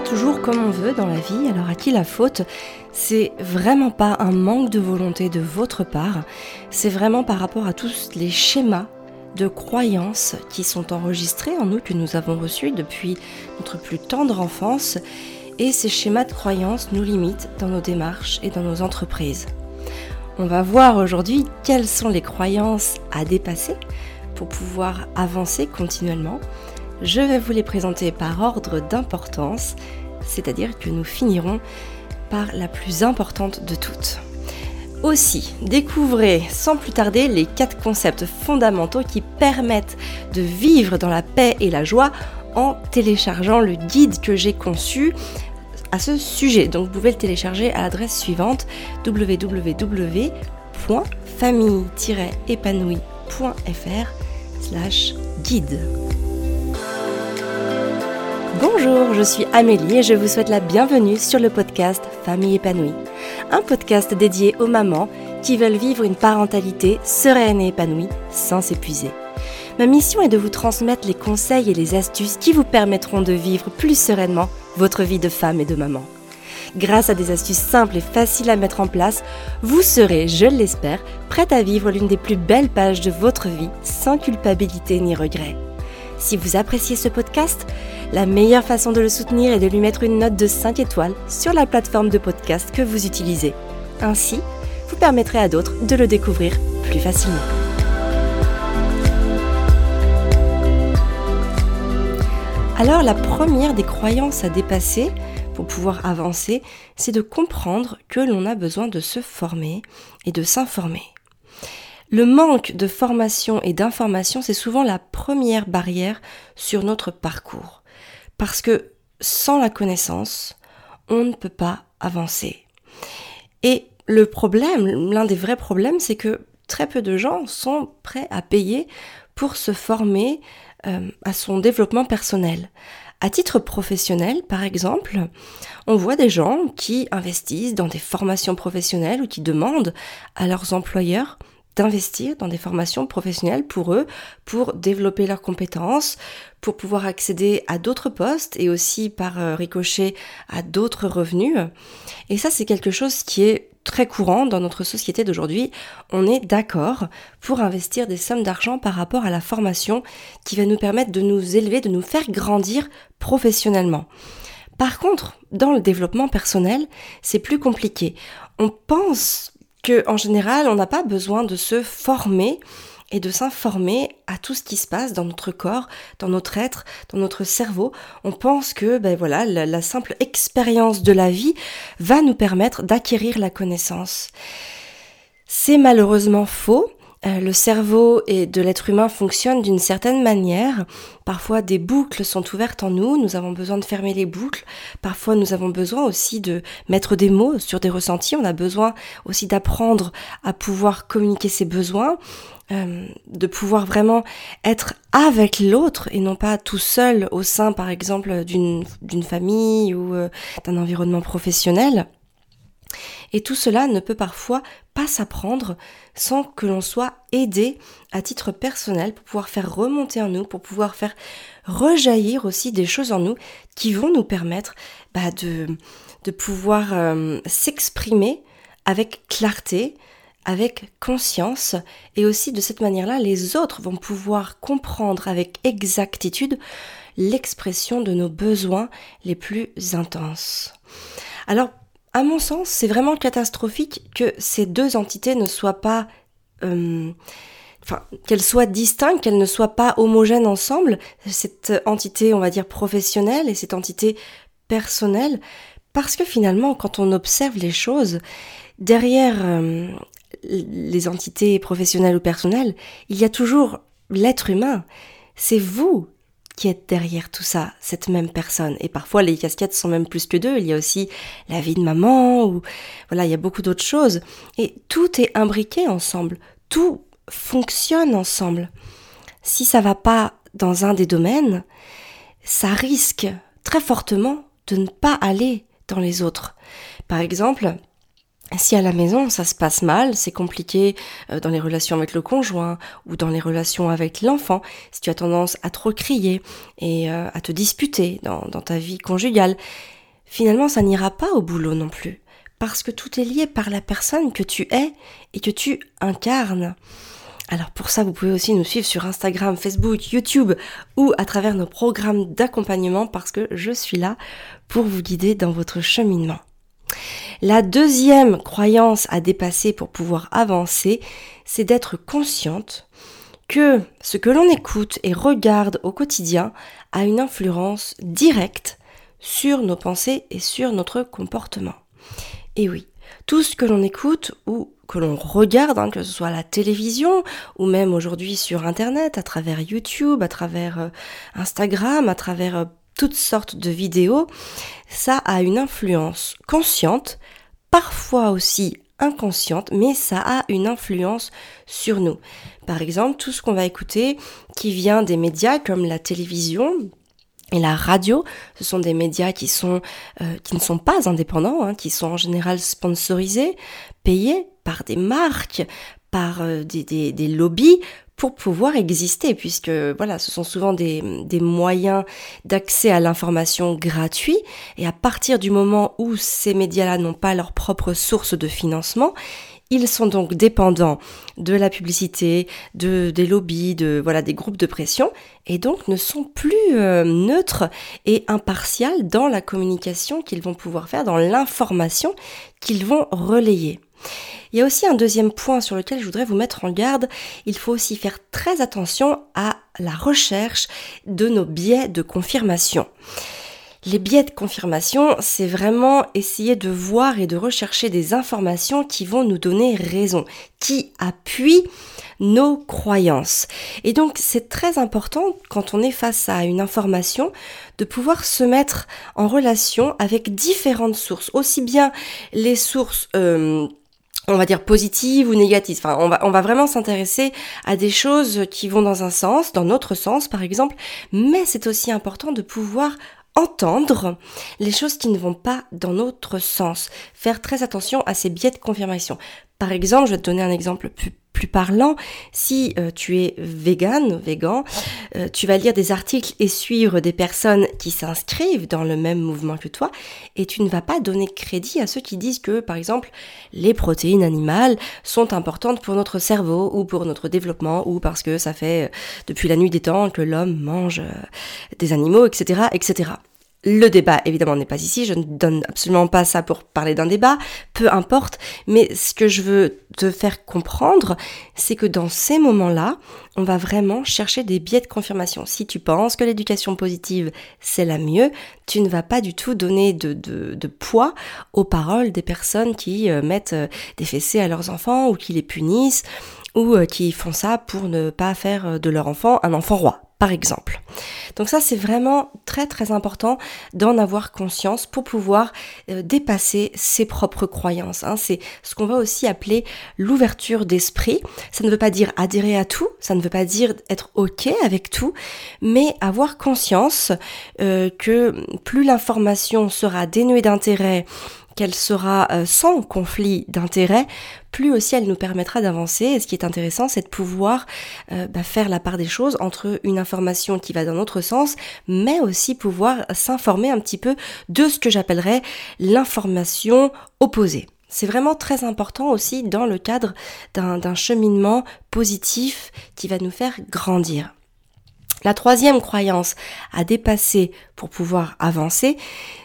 toujours comme on veut dans la vie, alors à qui la faute? C'est vraiment pas un manque de volonté de votre part, c'est vraiment par rapport à tous les schémas de croyances qui sont enregistrés en nous, que nous avons reçus depuis notre plus tendre enfance, et ces schémas de croyances nous limitent dans nos démarches et dans nos entreprises. On va voir aujourd'hui quelles sont les croyances à dépasser pour pouvoir avancer continuellement je vais vous les présenter par ordre d'importance, c'est-à-dire que nous finirons par la plus importante de toutes. Aussi, découvrez sans plus tarder les quatre concepts fondamentaux qui permettent de vivre dans la paix et la joie en téléchargeant le guide que j'ai conçu à ce sujet. Donc vous pouvez le télécharger à l'adresse suivante www.famille-épanouie.fr slash guide. Bonjour, je suis Amélie et je vous souhaite la bienvenue sur le podcast Famille épanouie. Un podcast dédié aux mamans qui veulent vivre une parentalité sereine et épanouie sans s'épuiser. Ma mission est de vous transmettre les conseils et les astuces qui vous permettront de vivre plus sereinement votre vie de femme et de maman. Grâce à des astuces simples et faciles à mettre en place, vous serez, je l'espère, prête à vivre l'une des plus belles pages de votre vie sans culpabilité ni regret. Si vous appréciez ce podcast, la meilleure façon de le soutenir est de lui mettre une note de 5 étoiles sur la plateforme de podcast que vous utilisez. Ainsi, vous permettrez à d'autres de le découvrir plus facilement. Alors la première des croyances à dépasser pour pouvoir avancer, c'est de comprendre que l'on a besoin de se former et de s'informer. Le manque de formation et d'information, c'est souvent la première barrière sur notre parcours. Parce que sans la connaissance, on ne peut pas avancer. Et le problème, l'un des vrais problèmes, c'est que très peu de gens sont prêts à payer pour se former euh, à son développement personnel. À titre professionnel, par exemple, on voit des gens qui investissent dans des formations professionnelles ou qui demandent à leurs employeurs d'investir dans des formations professionnelles pour eux, pour développer leurs compétences, pour pouvoir accéder à d'autres postes et aussi par euh, ricochet à d'autres revenus. Et ça, c'est quelque chose qui est très courant dans notre société d'aujourd'hui. On est d'accord pour investir des sommes d'argent par rapport à la formation qui va nous permettre de nous élever, de nous faire grandir professionnellement. Par contre, dans le développement personnel, c'est plus compliqué. On pense que en général, on n'a pas besoin de se former et de s'informer à tout ce qui se passe dans notre corps, dans notre être, dans notre cerveau. On pense que ben voilà, la, simple expérience de la vie va nous permettre d'acquérir la connaissance. C'est malheureusement faux le cerveau et de l'être humain fonctionnent d'une certaine manière. Parfois des boucles sont ouvertes en nous, nous avons besoin de fermer les boucles. Parfois nous avons besoin aussi de mettre des mots sur des ressentis, on a besoin aussi d'apprendre à pouvoir communiquer ses besoins. Euh, de pouvoir vraiment être avec l'autre et non pas tout seul au sein par exemple d'une famille ou euh, d'un environnement professionnel. Et tout cela ne peut parfois pas s'apprendre sans que l'on soit aidé à titre personnel pour pouvoir faire remonter en nous, pour pouvoir faire rejaillir aussi des choses en nous qui vont nous permettre bah, de, pouvoir euh, s'exprimer avec clarté, avec conscience et aussi de cette manière-là, les autres vont pouvoir comprendre avec exactitude l'expression de nos besoins les plus intenses. Alors à mon sens, c'est vraiment catastrophique que ces deux entités ne soient pas... Euh, enfin, qu'elles soient distinctes, qu'elles ne soient pas homogènes ensemble, cette entité, on va dire, professionnelle et cette entité personnelle, parce que finalement, quand on observe les choses, derrière euh, les entités professionnelles ou personnelles, il y a toujours l'être humain. C'est vous qui est derrière tout ça, cette même personne. Et parfois, les casquettes sont même plus que deux. Il y a aussi la vie de maman, ou voilà, il y a beaucoup d'autres choses. Et tout est imbriqué ensemble. Tout fonctionne ensemble. Si ça va pas dans un des domaines, ça risque très fortement de ne pas aller dans les autres. Par exemple, si à la maison ça se passe mal, c'est compliqué euh, dans les relations avec le conjoint ou dans les relations avec l'enfant, si tu as tendance à trop crier et euh, à te disputer dans, dans ta vie conjugale, finalement ça n'ira pas au boulot non plus. Parce que tout est lié par la personne que tu es et que tu incarnes. Alors pour ça, vous pouvez aussi nous suivre sur Instagram, Facebook, YouTube ou à travers nos programmes d'accompagnement parce que je suis là pour vous guider dans votre cheminement. La deuxième croyance à dépasser pour pouvoir avancer, c'est d'être consciente que ce que l'on écoute et regarde au quotidien a une influence directe sur nos pensées et sur notre comportement. Et oui, tout ce que l'on écoute ou que l'on regarde, hein, que ce soit à la télévision ou même aujourd'hui sur Internet, à travers YouTube, à travers euh, Instagram, à travers euh, toutes sortes de vidéos, ça a une influence consciente, parfois aussi inconsciente, mais ça a une influence sur nous. Par exemple, tout ce qu'on va écouter qui vient des médias comme la télévision, et la radio, ce sont des médias qui sont euh, qui ne sont pas indépendants, hein, qui sont en général sponsorisés, payés par des marques, par euh, des, des, des, lobbies pour pouvoir exister, puisque voilà, ce sont souvent des, moyens d'accès à l'information gratuit, et à partir du moment où ces médias-là n'ont pas leur propre source de financement, ils sont donc dépendants de la publicité, de des lobbies, de voilà des groupes de pression, et donc ne sont plus euh, neutres et impartials dans la communication qu'ils vont pouvoir faire, dans l'information qu'ils vont relayer. Il y a aussi un deuxième point sur lequel je voudrais vous mettre en garde. Il faut aussi faire très attention à la recherche de nos biais de confirmation. Les biais de confirmation, c'est vraiment essayer de voir et de rechercher des informations qui vont nous donner raison, qui appuient nos croyances. Et donc c'est très important quand on est face à une information de pouvoir se mettre en relation avec différentes sources, aussi bien les sources euh, on va dire positives ou négatives. Enfin, on va, on va vraiment s'intéresser à des choses qui vont dans un sens, dans notre sens par exemple, mais c'est aussi important de pouvoir entendre les choses qui ne vont pas dans notre sens. Faire très attention à ces biais de confirmation. Par exemple, je vais te donner un exemple plus, plus parlant. Si euh, tu es vegan, végan, euh, tu vas lire des articles et suivre des personnes qui s'inscrivent dans le même mouvement que toi et tu ne vas pas donner crédit à ceux qui disent que, par exemple, les protéines animales sont importantes pour notre cerveau ou pour notre développement ou parce que ça fait euh, depuis la nuit des temps que l'homme mange des animaux, etc., etc. Le débat, évidemment, n'est pas ici. Je ne donne absolument pas ça pour parler d'un débat. Peu importe. Mais ce que je veux te faire comprendre, c'est que dans ces moments-là, on va vraiment chercher des biais de confirmation. Si tu penses que l'éducation positive, c'est la mieux, tu ne vas pas du tout donner de, poids aux paroles des personnes qui euh, mettent euh, des fessées à leurs enfants ou qui les punissent ou euh, qui font ça pour ne pas faire de leur enfant un enfant roi par exemple. Donc ça, c'est vraiment très très important d'en avoir conscience pour pouvoir euh, dépasser ses propres croyances. Hein. C'est ce qu'on va aussi appeler l'ouverture d'esprit. Ça ne veut pas dire adhérer à tout, ça ne veut pas dire être ok avec tout, mais avoir conscience euh, que plus l'information sera dénuée d'intérêt, qu'elle sera euh, sans conflit d'intérêt, plus aussi elle nous permettra d'avancer. Et ce qui est intéressant, c'est de pouvoir euh, bah, faire la part des choses entre une information qui va dans notre sens, mais aussi pouvoir s'informer un petit peu de ce que j'appellerais l'information opposée. C'est vraiment très important aussi dans le cadre d'un cheminement positif qui va nous faire grandir. La troisième croyance à dépasser pour pouvoir avancer,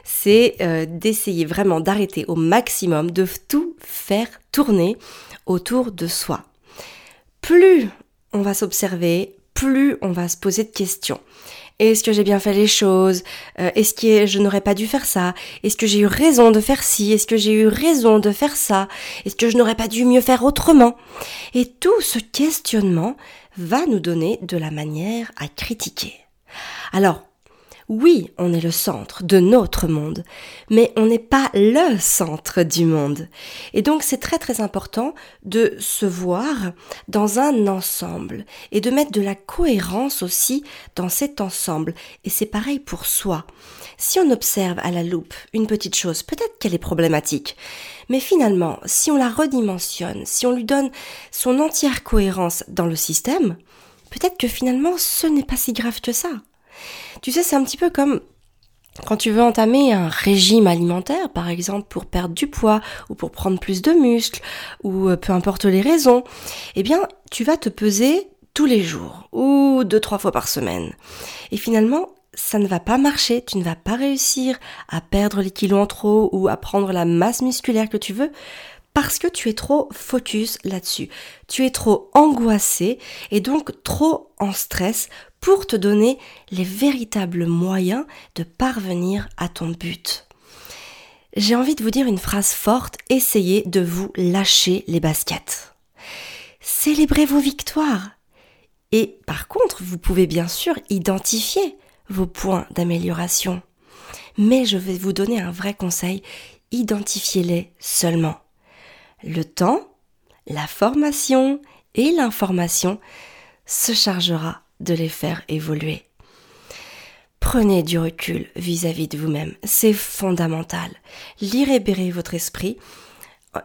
c'est euh, d'essayer vraiment d'arrêter au maximum de tout faire tourner autour de soi. Plus on va s'observer, plus on va se poser de questions. Est-ce que j'ai bien fait les choses? Euh, Est-ce que je n'aurais pas dû faire ça? Est-ce que j'ai eu raison de faire ci? Est-ce que j'ai eu raison de faire ça? Est-ce que je n'aurais pas dû mieux faire autrement? Et tout ce questionnement va nous donner de la manière à critiquer. Alors, Oui, on est le centre de notre monde, mais on n'est pas le centre du monde. Et donc c'est très très important de se voir dans un ensemble et de mettre de la cohérence aussi dans cet ensemble. Et c'est pareil pour soi. Si on observe à la loupe une petite chose, peut-être qu'elle est problématique, mais finalement, si on la redimensionne, si on lui donne son entière cohérence dans le système, peut-être que finalement ce n'est pas si grave que ça. Tu sais, c'est un petit peu comme quand tu veux entamer un régime alimentaire, par exemple pour perdre du poids ou pour prendre plus de muscles ou euh, peu importe les raisons, eh bien, tu vas te peser tous les jours ou deux, trois fois par semaine. Et finalement, ça ne va pas marcher, tu ne vas pas réussir à perdre les kilos en trop ou à prendre la masse musculaire que tu veux parce que tu es trop focus là-dessus. Tu es trop angoissé et donc trop en stress pour te donner les véritables moyens de parvenir à ton but. J'ai envie de vous dire une phrase forte, essayez de vous lâcher les baskets. Célébrez vos victoires. Et par contre, vous pouvez bien sûr identifier vos points d'amélioration. Mais je vais vous donner un vrai conseil, identifiez-les seulement. Le temps, la formation et l'information se chargera de les faire évoluer. Prenez du recul vis-à-vis de vous-même, c'est fondamental. Libérez votre esprit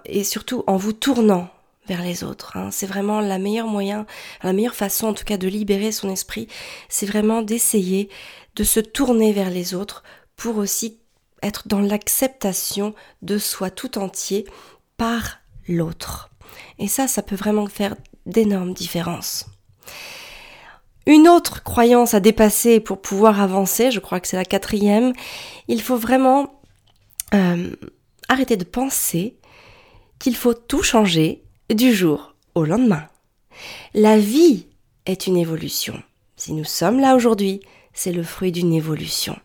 et surtout en vous tournant vers les autres. Hein. C'est vraiment la meilleure moyen, la meilleure façon en tout cas de libérer son esprit, c'est vraiment d'essayer de se tourner vers les autres pour aussi être dans l'acceptation de soi tout entier par l'autre. Et ça, ça peut vraiment faire d'énormes différences. Une autre croyance à dépasser pour pouvoir avancer, je crois que c'est la quatrième, il faut vraiment euh, arrêter de penser qu'il faut tout changer du jour au lendemain. La vie est une évolution. Si nous sommes là aujourd'hui, c'est le fruit d'une évolution,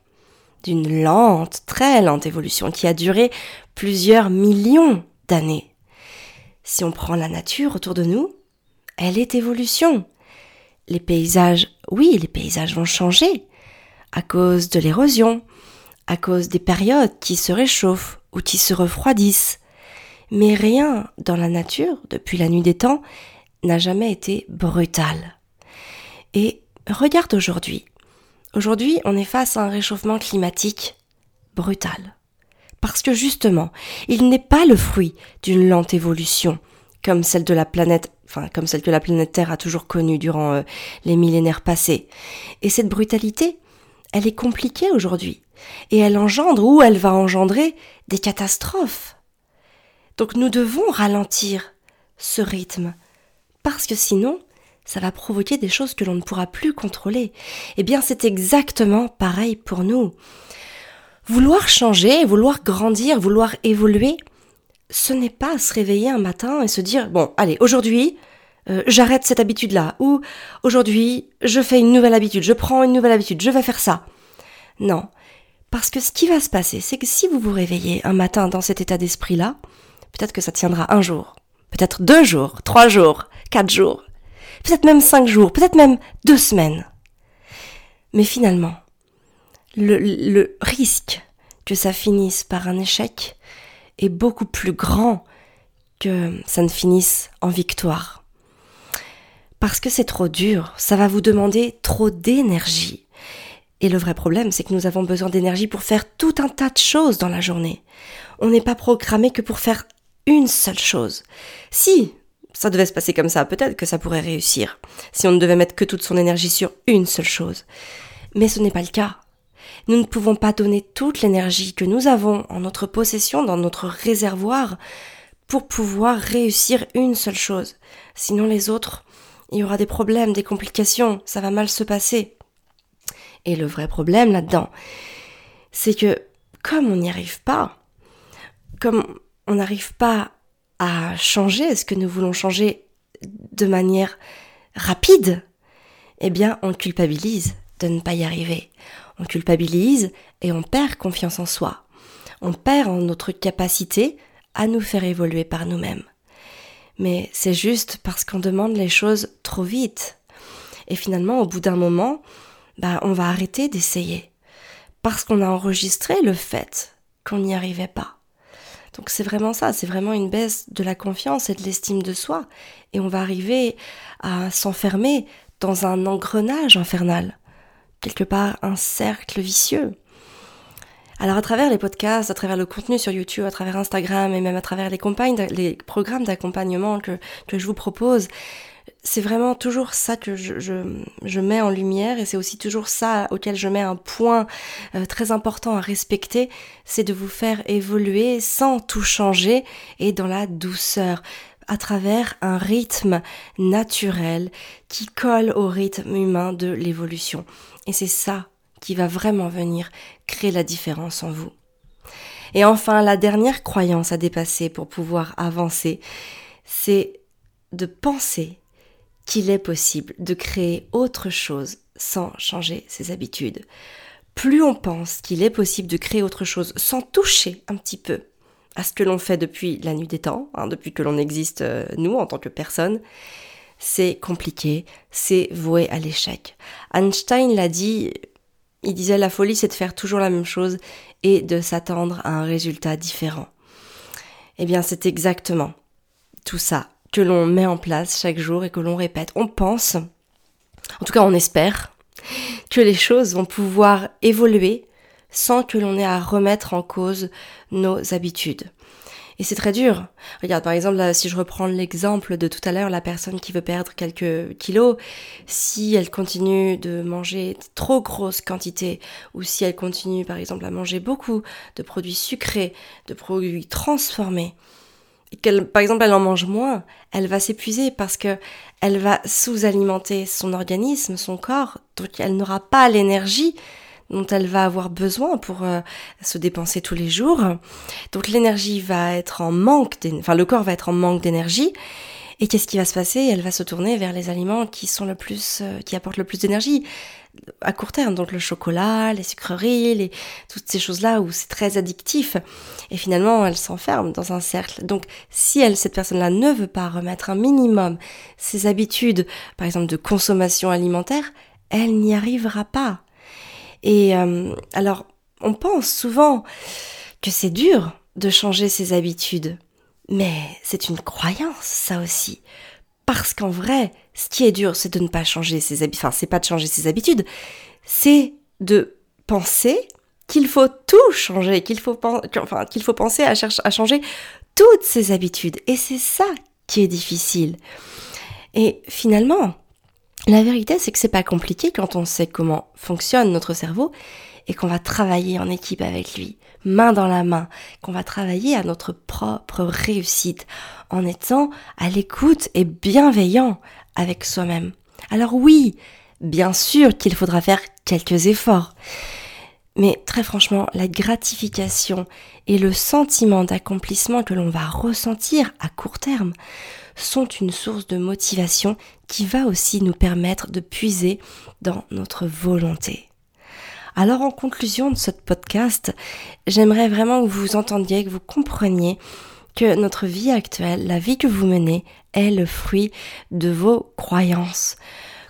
d'une lente, très lente évolution qui a duré plusieurs millions d'années. Si on prend la nature autour de nous, elle est évolution les paysages, oui, les paysages vont changer à cause de l'érosion, à cause des périodes qui se réchauffent ou qui se refroidissent. Mais rien dans la nature, depuis la nuit des temps, n'a jamais été brutal. Et regarde aujourd'hui. Aujourd'hui, on est face à un réchauffement climatique brutal. Parce que justement, il n'est pas le fruit d'une lente évolution, comme celle de la planète enfin comme celle que la planète Terre a toujours connue durant euh, les millénaires passés. Et cette brutalité, elle est compliquée aujourd'hui, et elle engendre ou elle va engendrer des catastrophes. Donc nous devons ralentir ce rythme, parce que sinon, ça va provoquer des choses que l'on ne pourra plus contrôler. Eh bien, c'est exactement pareil pour nous. Vouloir changer, vouloir grandir, vouloir évoluer, ce n'est pas se réveiller un matin et se dire bon allez aujourd'hui euh, j'arrête cette habitude là ou aujourd'hui je fais une nouvelle habitude je prends une nouvelle habitude je vais faire ça. Non. Parce que ce qui va se passer c'est que si vous vous réveillez un matin dans cet état d'esprit là peut-être que ça tiendra un jour peut-être deux jours trois jours quatre jours peut-être même cinq jours peut-être même deux semaines. Mais finalement le, le risque que ça finisse par un échec est beaucoup plus grand que ça ne finisse en victoire. Parce que c'est trop dur, ça va vous demander trop d'énergie. Et le vrai problème, c'est que nous avons besoin d'énergie pour faire tout un tas de choses dans la journée. On n'est pas programmé que pour faire une seule chose. Si ça devait se passer comme ça, peut-être que ça pourrait réussir, si on ne devait mettre que toute son énergie sur une seule chose. Mais ce n'est pas le cas. Nous ne pouvons pas donner toute l'énergie que nous avons en notre possession, dans notre réservoir, pour pouvoir réussir une seule chose. Sinon les autres, il y aura des problèmes, des complications, ça va mal se passer. Et le vrai problème là-dedans, c'est que comme on n'y arrive pas, comme on n'arrive pas à changer ce que nous voulons changer de manière rapide, eh bien on culpabilise de ne pas y arriver on culpabilise et on perd confiance en soi. On perd en notre capacité à nous faire évoluer par nous-mêmes. Mais c'est juste parce qu'on demande les choses trop vite. Et finalement, au bout d'un moment, bah, on va arrêter d'essayer. parce qu'on a enregistré le fait qu'on n'y arrivait pas. Donc c'est vraiment ça, c'est vraiment une baisse de la confiance et de l'estime de soi. Et on va arriver à s'enfermer dans un engrenage infernal, quelque part un cercle vicieux. Alors à travers les podcasts, à travers le contenu sur YouTube, à travers Instagram et même à travers les, les programmes d'accompagnement que, que je vous propose, c'est vraiment toujours ça que je, je, mets en lumière et c'est aussi toujours ça auquel je mets un point euh, très important à respecter, c'est de vous faire évoluer sans tout changer et dans la douceur à travers un rythme naturel qui colle au rythme humain de l'évolution. Et c'est ça qui va vraiment venir créer la différence en vous. Et enfin, la dernière croyance à dépasser pour pouvoir avancer, c'est de penser qu'il est possible de créer autre chose sans changer ses habitudes. Plus on pense qu'il est possible de créer autre chose sans toucher un petit peu à ce que l'on fait depuis la nuit des temps, hein, depuis que l'on existe euh, nous en tant que personne, c'est compliqué, c'est voué à l'échec. Einstein l'a dit, il disait la folie c'est de faire toujours la même chose et de s'attendre à un résultat différent. Eh bien c'est exactement tout ça que l'on met en place chaque jour et que l'on répète. On pense, en tout cas on espère, que les choses vont pouvoir évoluer sans que l'on ait à remettre en cause nos habitudes. Et c'est très dur. Regarde, par exemple, si je reprends l'exemple de tout à l'heure, la personne qui veut perdre quelques kilos, si elle continue de manger trop grosses quantités, ou si elle continue, par exemple, à manger beaucoup de produits sucrés, de produits transformés, qu'elle, par exemple, elle en mange moins, elle va s'épuiser parce que elle va sous-alimenter son organisme, son corps, donc elle n'aura pas l'énergie dont elle va avoir besoin pour euh, se dépenser tous les jours. Donc l'énergie va être en manque, enfin le corps va être en manque d'énergie et qu'est-ce qui va se passer? Elle va se tourner vers les aliments qui sont le plus, euh, qui apportent le plus d'énergie à court terme. Donc le chocolat, les sucreries, les, toutes ces choses-là où c'est très addictif. Et finalement, elle s'enferme dans un cercle. Donc si elle, cette personne-là, ne veut pas remettre un minimum ses habitudes, par exemple de consommation alimentaire, elle n'y arrivera pas. Et euh, alors, on pense souvent que c'est dur de changer ses habitudes. Mais c'est une croyance, ça aussi. Parce qu'en vrai, ce qui est dur, c'est de ne pas changer ses habitudes. Enfin, c'est pas de changer ses habitudes, c'est de penser qu'il faut tout changer, qu'il faut, enfin, qu'il faut penser à, chercher, à changer toutes ses habitudes. Et c'est ça qui est difficile. Et finalement, la vérité, c'est que c'est pas compliqué quand on sait comment fonctionne notre cerveau et qu'on va travailler en équipe avec lui main dans la main, qu'on va travailler à notre propre réussite en étant à l'écoute et bienveillant avec soi-même. Alors oui, bien sûr qu'il faudra faire quelques efforts. Mais très franchement, la gratification et le sentiment d'accomplissement que l'on va ressentir à court terme sont une source de motivation qui va aussi nous permettre de puiser dans notre volonté. Alors en conclusion de ce podcast, j'aimerais vraiment que vous entendiez, que vous compreniez que notre vie actuelle, la vie que vous menez, est le fruit de vos croyances.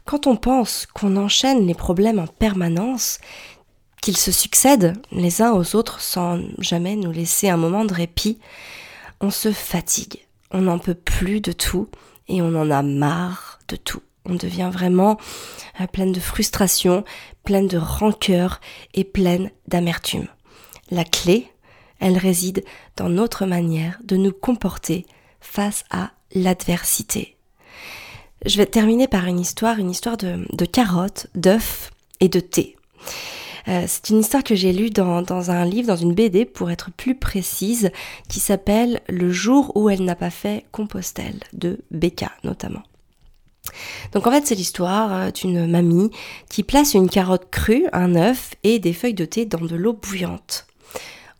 Quand on pense qu'on enchaîne les problèmes en permanence, qu'ils se succèdent les uns aux autres sans jamais nous laisser un moment de répit, on se fatigue, on n'en peut plus de tout et on en a marre de tout. On devient vraiment euh, pleine de frustration, pleine de rancœur et pleine d'amertume. La clé, elle réside dans notre manière de nous comporter face à l'adversité. Je vais terminer par une histoire, une histoire de, carottes, d'œufs et de thé. Euh, c'est une histoire que j'ai lue dans, un livre, dans une BD pour être plus précise, qui s'appelle Le jour où elle n'a pas fait Compostelle, de Becca notamment. Donc en fait c'est l'histoire euh, d'une mamie qui place une carotte crue, un œuf et des feuilles de thé dans de l'eau bouillante.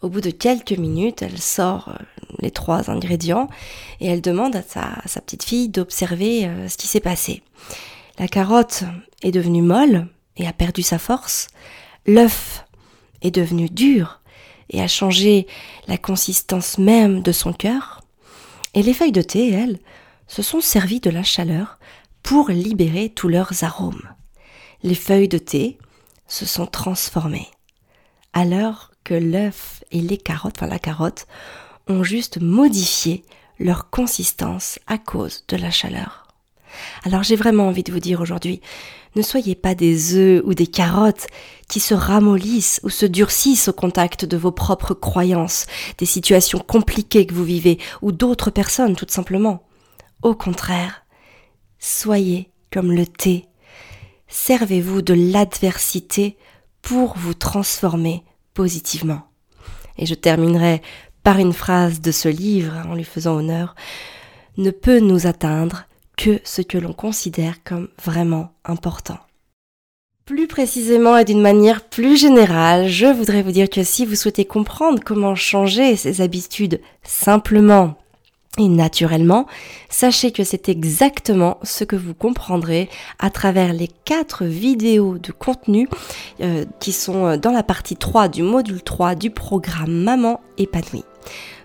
Au bout de quelques minutes, elle sort euh, les trois ingrédients et elle demande à sa, petite fille d'observer ce qui s'est passé. La carotte est devenue molle et a perdu sa force. L'œuf est devenu dur et a changé la consistance même de son cœur. Et les feuilles de thé, elles, se sont servies de la chaleur pour libérer tous leurs arômes. Les feuilles de thé se sont transformées. alors que l'œuf et les carottes, enfin la carotte, ont juste modifié leur consistance à cause de la chaleur. Alors j'ai vraiment envie de vous dire aujourd'hui, ne soyez pas des œufs ou des carottes qui se ramollissent ou se durcissent au contact de vos propres croyances, des situations compliquées que vous vivez ou d'autres personnes tout simplement. Au contraire, soyez comme le thé. Servez-vous de l'adversité pour vous transformer positivement. Et je terminerai par une phrase de ce livre, en lui faisant honneur, ne peut nous atteindre que ce que l'on considère comme vraiment important. Plus précisément et d'une manière plus générale, je voudrais vous dire que si vous souhaitez comprendre comment changer ses habitudes simplement et naturellement, sachez que c'est exactement ce que vous comprendrez à travers les quatre vidéos de contenu euh, qui sont dans la partie 3 du module 3 du programme Maman épanouie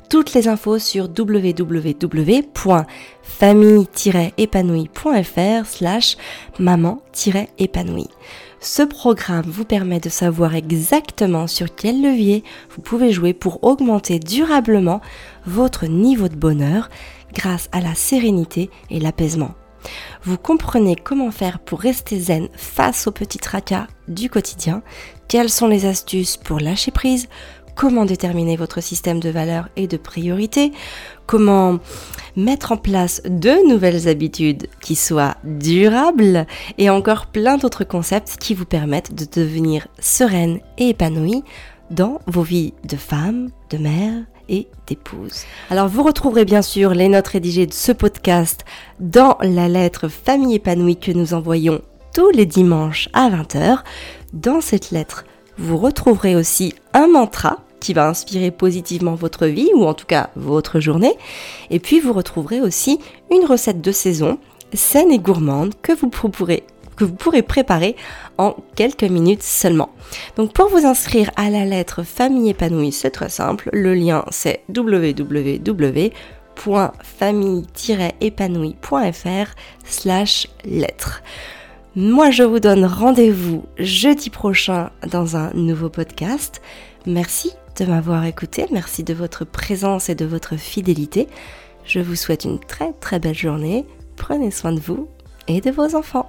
toutes les infos sur www.famille-épanouie.fr slash maman-épanouie. Ce programme vous permet de savoir exactement sur quel levier vous pouvez jouer pour augmenter durablement votre niveau de bonheur grâce à la sérénité et l'apaisement. Vous comprenez comment faire pour rester zen face aux petits tracas du quotidien, quelles sont les astuces pour lâcher prise, comment déterminer votre système de valeurs et de priorités, comment mettre en place de nouvelles habitudes qui soient durables et encore plein d'autres concepts qui vous permettent de devenir sereine et épanouie dans vos vies de femme, de mère et d'épouse. Alors vous retrouverez bien sûr les notes rédigées de ce podcast dans la lettre Famille épanouie que nous envoyons tous les dimanches à 20h. Dans cette lettre, vous retrouverez aussi un mantra qui va inspirer positivement votre vie ou en tout cas votre journée. Et puis vous retrouverez aussi une recette de saison saine et gourmande que vous pourrez préparer en quelques minutes seulement. Donc pour vous inscrire à la lettre Famille épanouie, c'est très simple. Le lien c'est www.famille-épanouie.fr slash lettre. Moi je vous donne rendez-vous jeudi prochain dans un nouveau podcast. Merci de m'avoir écouté, merci de votre présence et de votre fidélité. Je vous souhaite une très très belle journée, prenez soin de vous et de vos enfants.